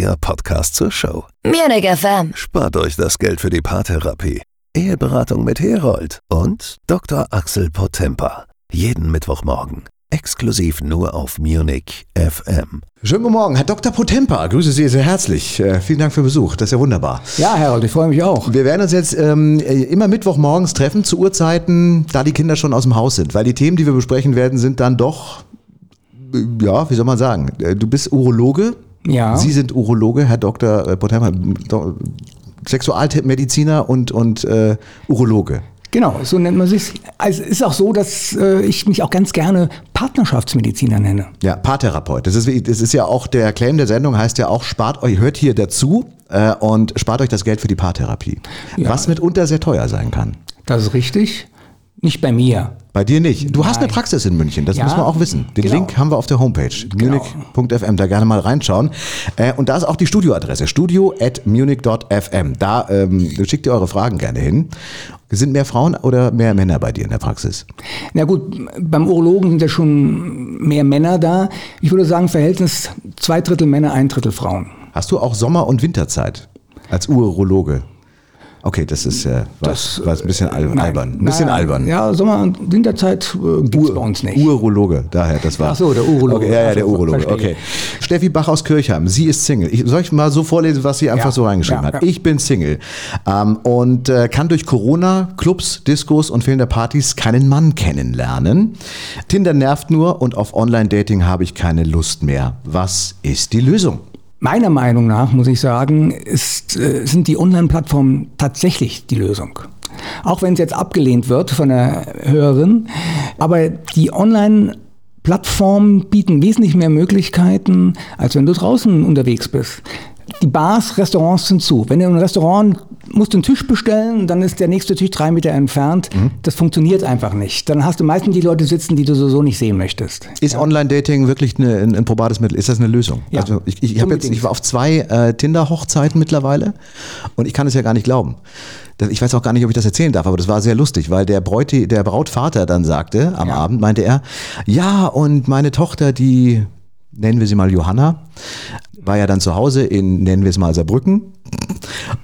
der Podcast zur Show. Munich FM. Spart euch das Geld für die Paartherapie, Eheberatung mit Herold und Dr. Axel Potemper. Jeden Mittwochmorgen. Exklusiv nur auf Munich FM. Schönen guten Morgen, Herr Dr. Potempa. Grüße Sie sehr herzlich. Äh, vielen Dank für den Besuch. Das ist ja wunderbar. Ja, Harold, ich freue mich auch. Wir werden uns jetzt ähm, immer Mittwochmorgens treffen zu Uhrzeiten, da die Kinder schon aus dem Haus sind. Weil die Themen, die wir besprechen werden, sind dann doch, äh, ja, wie soll man sagen? Äh, Du bist Urologe. Ja. Sie sind Urologe, Herr Dr. äh. Do- Sexualmediziner und, und äh, Urologe. Genau, so nennt man sich. Also es ist auch so, dass äh, ich mich auch ganz gerne Partnerschaftsmediziner nenne. Ja, Paartherapeut. Das ist, das ist ja auch der Claim der Sendung, heißt ja auch, spart euch, hört hier dazu äh, und spart euch das Geld für die Paartherapie. Ja. Was mitunter sehr teuer sein kann. Das ist richtig. Nicht bei mir. Bei dir nicht. Du hast Nein. eine Praxis in München, das Ja, muss man auch wissen. Den genau. Link haben wir auf der Homepage, Genau. munich.fm, da gerne mal reinschauen. Äh, und da ist auch die Studioadresse, studio at munich.fm. Da ähm, schickt ihr eure Fragen gerne hin. Sind mehr Frauen oder mehr Männer bei dir in der Praxis? Na gut, beim Urologen sind ja schon mehr Männer da. Ich würde sagen, Verhältnis zwei Drittel Männer, ein Drittel Frauen. Hast du auch Sommer- und Winterzeit als Urologe? Okay, das ist äh, was, was ein bisschen al Nein. albern. Ein bisschen Na, albern. Ja, Sommer- und Winterzeit äh, gibt es bei uns nicht. Urologe, daher, das war. Ach so, der Urologe. Okay, ja, ja, der Urologe. verstehe. Okay. Steffi Bach aus Kirchheim, sie ist Single. Ich, soll ich mal so vorlesen, was sie einfach Ja, so reingeschrieben ja, hat? ja. Ich bin Single ähm, und äh, kann durch Corona, Clubs, Diskos und fehlende Partys keinen Mann kennenlernen. Tinder nervt nur und auf Online-Dating habe ich keine Lust mehr. Was ist die Lösung? Meiner Meinung nach, muss ich sagen, ist, äh, sind die Online-Plattformen tatsächlich die Lösung. Auch wenn es jetzt abgelehnt wird von der Hörerin. Aber die Online-Plattformen bieten wesentlich mehr Möglichkeiten, als wenn du draußen unterwegs bist. Die Bars, Restaurants sind zu. Wenn du im Restaurant musst einen Tisch bestellen, dann ist der nächste Tisch drei Meter entfernt. Das funktioniert einfach nicht. Dann hast du meistens die Leute sitzen, die du sowieso nicht sehen möchtest. Ist Online-Dating wirklich eine, ein, ein probates Mittel? Ist das eine Lösung? Ja, also ich, ich, jetzt, ich war auf zwei äh, Tinder-Hochzeiten mittlerweile und ich kann es ja gar nicht glauben. Das- Ich weiß auch gar nicht, ob ich das erzählen darf, aber das war sehr lustig, weil der, Bräuti, der Brautvater dann sagte, am Abend meinte er, ja, und meine Tochter, die, nennen wir sie mal Johanna, war ja dann zu Hause in, nennen wir es mal Saarbrücken.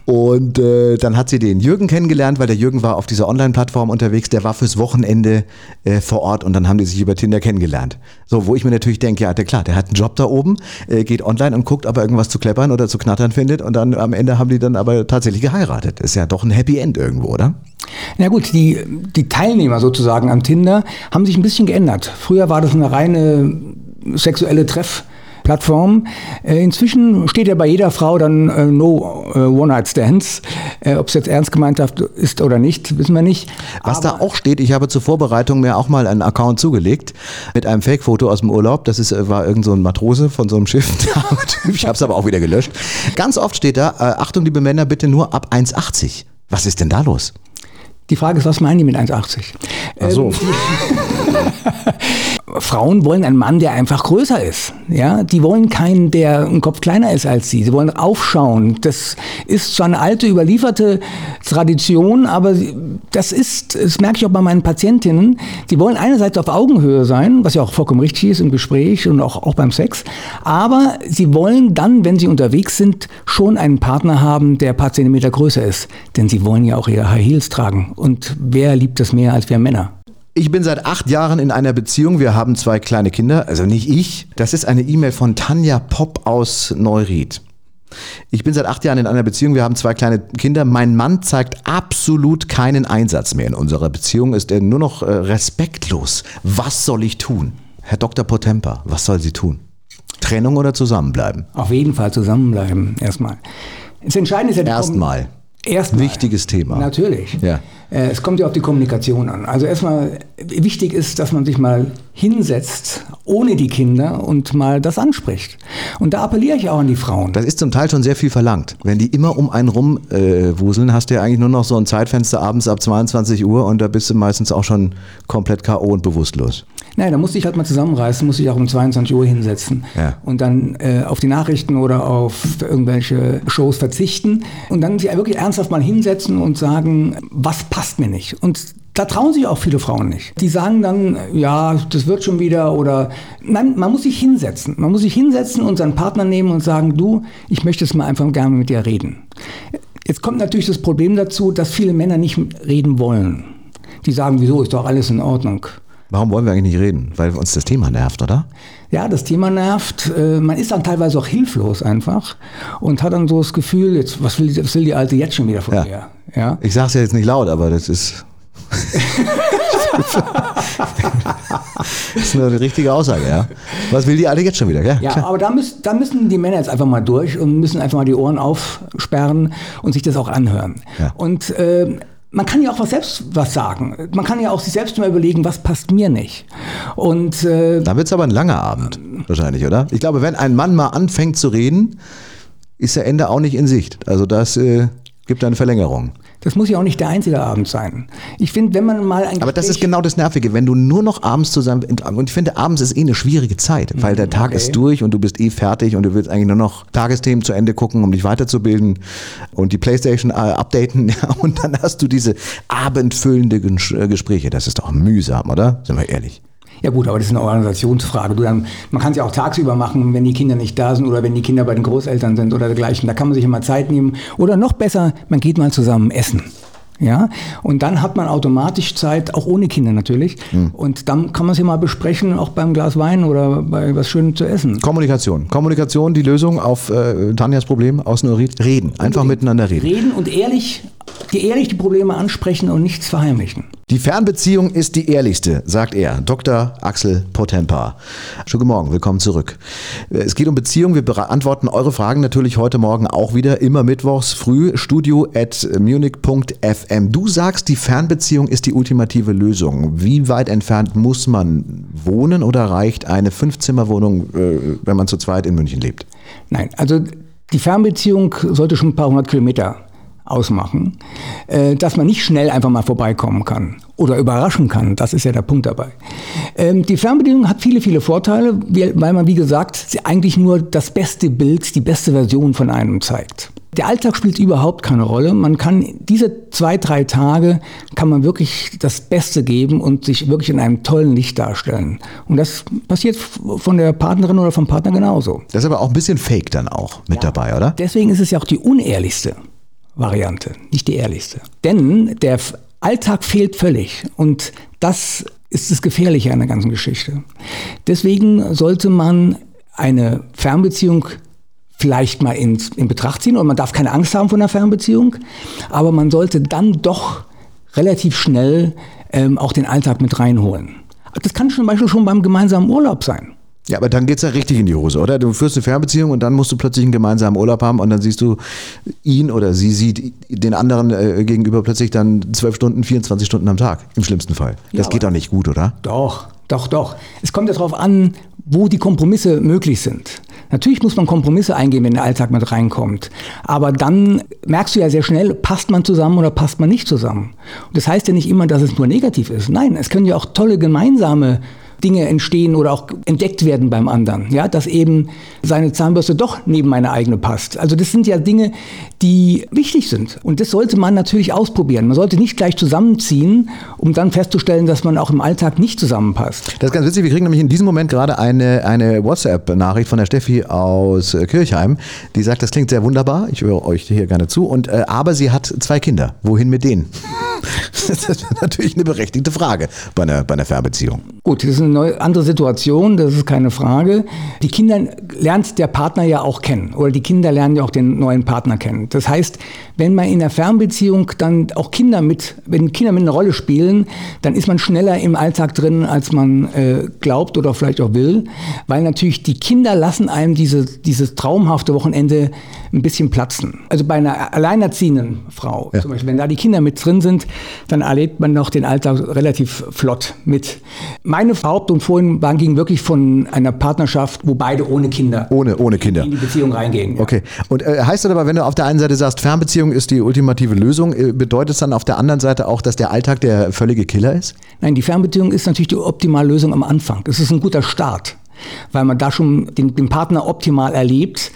Und äh, dann hat sie den Jürgen kennengelernt, weil der Jürgen war auf dieser Online-Plattform unterwegs, der war fürs Wochenende äh, vor Ort und dann haben die sich über Tinder kennengelernt. So, wo ich mir natürlich denke, ja, der, klar, der hat einen Job da oben, äh, geht online und guckt, ob er irgendwas zu kleppern oder zu knattern findet und dann am Ende haben die dann aber tatsächlich geheiratet. Ist ja doch ein Happy End irgendwo, oder? Na gut, die, die Teilnehmer sozusagen am Tinder haben sich ein bisschen geändert. Früher war das eine reine sexuelle Treffplattform. Äh, Inzwischen steht ja bei jeder Frau dann äh, No äh, One-Night-Stands. Äh, Ob es jetzt ernst gemeint ist oder nicht, wissen wir nicht. Was da auch steht, ich habe zur Vorbereitung mir auch mal einen Account zugelegt mit einem Fake-Foto aus dem Urlaub. Das ist, äh, war irgend so ein Matrose von so einem Schiff. ich habe es aber auch wieder gelöscht. Ganz oft steht da, äh, Achtung, liebe Männer, bitte nur ab 1,80. Was ist denn da los? Die Frage ist, was meinen die mit 1,80? Ach so. Ähm, Frauen wollen einen Mann, der einfach größer ist. Ja, die wollen keinen, der einen Kopf kleiner ist als sie. Sie wollen aufschauen. Das ist zwar eine alte, überlieferte Tradition, aber das ist, das merke ich auch bei meinen Patientinnen. Die wollen einerseits auf Augenhöhe sein, was ja auch vollkommen richtig ist im Gespräch und auch, auch beim Sex. Aber sie wollen dann, wenn sie unterwegs sind, schon einen Partner haben, der ein paar Zentimeter größer ist. Denn sie wollen ja auch ihre High Heels tragen. Und wer liebt das mehr als wir Männer? Ich bin seit acht Jahren in einer Beziehung. Wir haben zwei kleine Kinder, also nicht ich. Das ist eine E-Mail von Tanja Popp aus Neuried. Ich bin seit acht Jahren in einer Beziehung. Wir haben zwei kleine Kinder. Mein Mann zeigt absolut keinen Einsatz mehr in unserer Beziehung. Ist er nur noch äh, respektlos. Was soll ich tun? Herr Dr. Potempa, was soll sie tun? Trennung oder zusammenbleiben? Auf jeden Fall zusammenbleiben, erstmal. Das Entscheidende ist ja die Erstmal. Erstmal. Wichtiges Thema. Natürlich. Ja. Äh, Es kommt ja auf die Kommunikation an. Also erstmal wichtig ist, dass man sich mal hinsetzt, ohne die Kinder und mal das anspricht. Und da appelliere ich auch an die Frauen. Das ist zum Teil schon sehr viel verlangt. Wenn die immer um einen rum äh, wuseln, hast du ja eigentlich nur noch so ein Zeitfenster abends ab 22 Uhr und da bist du meistens auch schon komplett K.O. und bewusstlos. Nein, da musste ich halt mal zusammenreißen, musste ich auch um 22 Uhr hinsetzen Ja. und dann äh, auf die Nachrichten oder auf irgendwelche Shows verzichten und dann sich wirklich ernsthaft mal hinsetzen und sagen, was passt passt mir nicht. Und da trauen sich auch viele Frauen nicht. Die sagen dann, ja, das wird schon wieder oder nein, man muss sich hinsetzen. Man muss sich hinsetzen und seinen Partner nehmen und sagen, du, ich möchte es mal einfach gerne mit dir reden. Jetzt kommt natürlich das Problem dazu, dass viele Männer nicht reden wollen. Die sagen, wieso ist doch alles in Ordnung. Warum wollen wir eigentlich nicht reden? Weil uns das Thema nervt, oder? Ja, das Thema nervt. Äh, man ist dann teilweise auch hilflos einfach und hat dann so das Gefühl, jetzt, was will, was will die Alte jetzt schon wieder von Ja. mir? Ja? Ich sage es ja jetzt nicht laut, aber das ist. das ist eine richtige Aussage, ja. Was will die Alte jetzt schon wieder? Ja, Ja, klar. aber da, müssen, da müssen die Männer jetzt einfach mal durch und müssen einfach mal die Ohren aufsperren und sich das auch anhören. Ja. Und äh, man kann ja auch was selbst was sagen. Man kann ja auch sich selbst mal überlegen, was passt mir nicht. Und äh, Da wird es aber ein langer Abend, wahrscheinlich, oder? Ich glaube, wenn ein Mann mal anfängt zu reden, ist der Ende auch nicht in Sicht. Also das äh, gibt eine Verlängerung. das muss ja auch nicht der einzige Abend sein. Ich finde, wenn man mal ein Aber das ist genau das Nervige, wenn du nur noch abends zusammen, und ich finde, abends ist eh eine schwierige Zeit, weil der Tag okay. ist durch und du bist eh fertig und du willst eigentlich nur noch Tagesthemen zu Ende gucken, um dich weiterzubilden und die Playstation äh, updaten ja, und dann hast du diese abendfüllende Ges- äh, Gespräche. Das ist doch mühsam, oder? Sind wir ehrlich. Ja gut, aber das ist eine Organisationsfrage. Du, dann, man kann es ja auch tagsüber machen, wenn die Kinder nicht da sind oder wenn die Kinder bei den Großeltern sind oder dergleichen. Da kann man sich immer Zeit nehmen. Oder noch besser, man geht mal zusammen essen. Ja, und dann hat man automatisch Zeit, auch ohne Kinder natürlich. Und dann kann man es ja mal besprechen, auch beim Glas Wein oder bei was Schönem zu essen. Kommunikation. Kommunikation, die Lösung auf äh, Tanjas Problem aus Neurid. Reden. Einfach miteinander reden. Reden und ehrlich, die ehrlich die Probleme ansprechen und nichts verheimlichen. Die Fernbeziehung ist die ehrlichste, sagt er, Dr. Axel Potempa. Schönen guten Morgen, willkommen zurück. Es geht um Beziehung. Wir beantworten eure Fragen natürlich heute Morgen auch wieder, immer mittwochs früh, studio at munich.fm. Du sagst, die Fernbeziehung ist die ultimative Lösung. Wie weit entfernt muss man wohnen oder reicht eine Fünfzimmerwohnung, äh, wenn man zu zweit in München lebt? Nein, also die Fernbeziehung sollte schon ein paar hundert Kilometer ausmachen, äh, dass man nicht schnell einfach mal vorbeikommen kann oder überraschen kann. Das ist ja der Punkt dabei. Ähm, die Fernbedienung hat viele, viele Vorteile, weil man, wie gesagt, sie eigentlich nur das beste Bild, die beste Version von einem zeigt. Der Alltag spielt überhaupt keine Rolle. Man kann diese zwei, drei Tage kann man wirklich das Beste geben und sich wirklich in einem tollen Licht darstellen. Und das passiert von der Partnerin oder vom Partner genauso. Das ist aber auch ein bisschen fake dann auch mit dabei, oder? Deswegen ist es ja auch die unehrlichste Variante, nicht die ehrlichste. Denn der Alltag fehlt völlig und das ist das Gefährliche an der ganzen Geschichte. Deswegen sollte man eine Fernbeziehung vielleicht mal ins, in Betracht ziehen und man darf keine Angst haben vor einer Fernbeziehung, aber man sollte dann doch relativ schnell ähm, auch den Alltag mit reinholen. Das kann zum Beispiel schon beim gemeinsamen Urlaub sein. Ja, aber dann geht's ja richtig in die Hose, oder? Du führst eine Fernbeziehung und dann musst du plötzlich einen gemeinsamen Urlaub haben und dann siehst du ihn oder sie sieht den anderen äh, gegenüber plötzlich dann 12 Stunden, 24 Stunden am Tag, im schlimmsten Fall. Das Ja, geht doch nicht gut, oder? Doch, doch, doch. Es kommt ja darauf an, wo die Kompromisse möglich sind. Natürlich muss man Kompromisse eingehen, wenn der Alltag mit reinkommt. Aber dann merkst du ja sehr schnell, passt man zusammen oder passt man nicht zusammen. Und das heißt ja nicht immer, dass es nur negativ ist. Nein, es können ja auch tolle gemeinsame Dinge entstehen oder auch entdeckt werden beim anderen. Ja, dass eben seine Zahnbürste doch neben meine eigene passt. Also das sind ja Dinge, die wichtig sind. Und das sollte man natürlich ausprobieren. Man sollte nicht gleich zusammenziehen, um dann festzustellen, dass man auch im Alltag nicht zusammenpasst. Das ist ganz witzig, wir kriegen nämlich in diesem Moment gerade eine, eine WhatsApp-Nachricht von der Steffi aus äh, Kirchheim, die sagt, das klingt sehr wunderbar, ich höre euch hier gerne zu, und, äh, aber sie hat zwei Kinder. Wohin mit denen? das ist natürlich eine berechtigte Frage bei einer, bei einer Fernbeziehung. Gut, das ist eine neue, andere Situation, das ist keine Frage. Die Kinder lernt der Partner ja auch kennen oder die Kinder lernen ja auch den neuen Partner kennen. Das heißt, wenn man in der Fernbeziehung dann auch Kinder mit, wenn Kinder mit einer Rolle spielen, dann ist man schneller im Alltag drin, als man äh, glaubt oder vielleicht auch will, weil natürlich die Kinder lassen einem diese, dieses traumhafte Wochenende ein bisschen platzen. Also bei einer alleinerziehenden Frau, Ja. zum Beispiel, wenn da die Kinder mit drin sind, dann erlebt man noch den Alltag relativ flott mit. Meine Behauptung vorhin war, ging wirklich von einer Partnerschaft, wo beide ohne Kinder Ohne, ohne Kinder. in die Beziehung reingehen. Ja. Okay. Und äh, heißt das aber, wenn du auf der einen Seite sagst, Fernbeziehung ist die ultimative Lösung, äh, bedeutet es dann auf der anderen Seite auch, dass der Alltag der völlige Killer ist? Nein, die Fernbeziehung ist natürlich die optimale Lösung am Anfang. Es ist ein guter Start, weil man da schon den, den Partner optimal erlebt.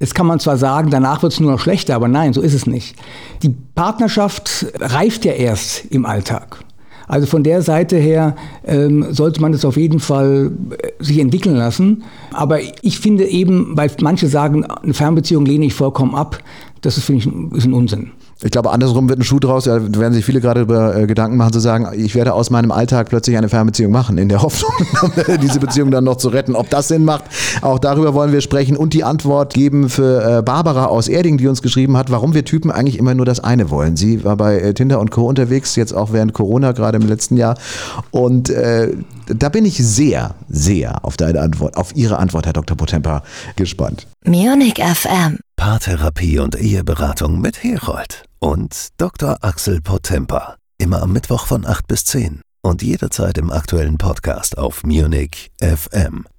Jetzt kann man zwar sagen, danach wird es nur noch schlechter, aber nein, so ist es nicht. Die Partnerschaft reift ja erst im Alltag. Also von der Seite her ähm, sollte man es auf jeden Fall äh, sich entwickeln lassen. Aber ich finde eben, weil manche sagen, eine Fernbeziehung lehne ich vollkommen ab, das ist, finde ich, ist ein Unsinn. Ich glaube, andersrum wird ein Schuh draus. Da werden sich viele gerade über äh, Gedanken machen, zu sagen, ich werde aus meinem Alltag plötzlich eine Fernbeziehung machen, in der Hoffnung, diese Beziehung dann noch zu retten. Ob das Sinn macht, auch darüber wollen wir sprechen und die Antwort geben für äh, Barbara aus Erding, die uns geschrieben hat, warum wir Typen eigentlich immer nur das eine wollen. Sie war bei äh, Tinder und Co. unterwegs, jetzt auch während Corona, gerade im letzten Jahr. Und äh, da bin ich sehr, sehr auf deine Antwort, auf Ihre Antwort, Herr Dr. Potempa, gespannt. Munich FM. Paartherapie und Eheberatung mit Herold und Dr. Axel Potempa. Immer am Mittwoch von 8 bis 10 und jederzeit im aktuellen Podcast auf Munich FM.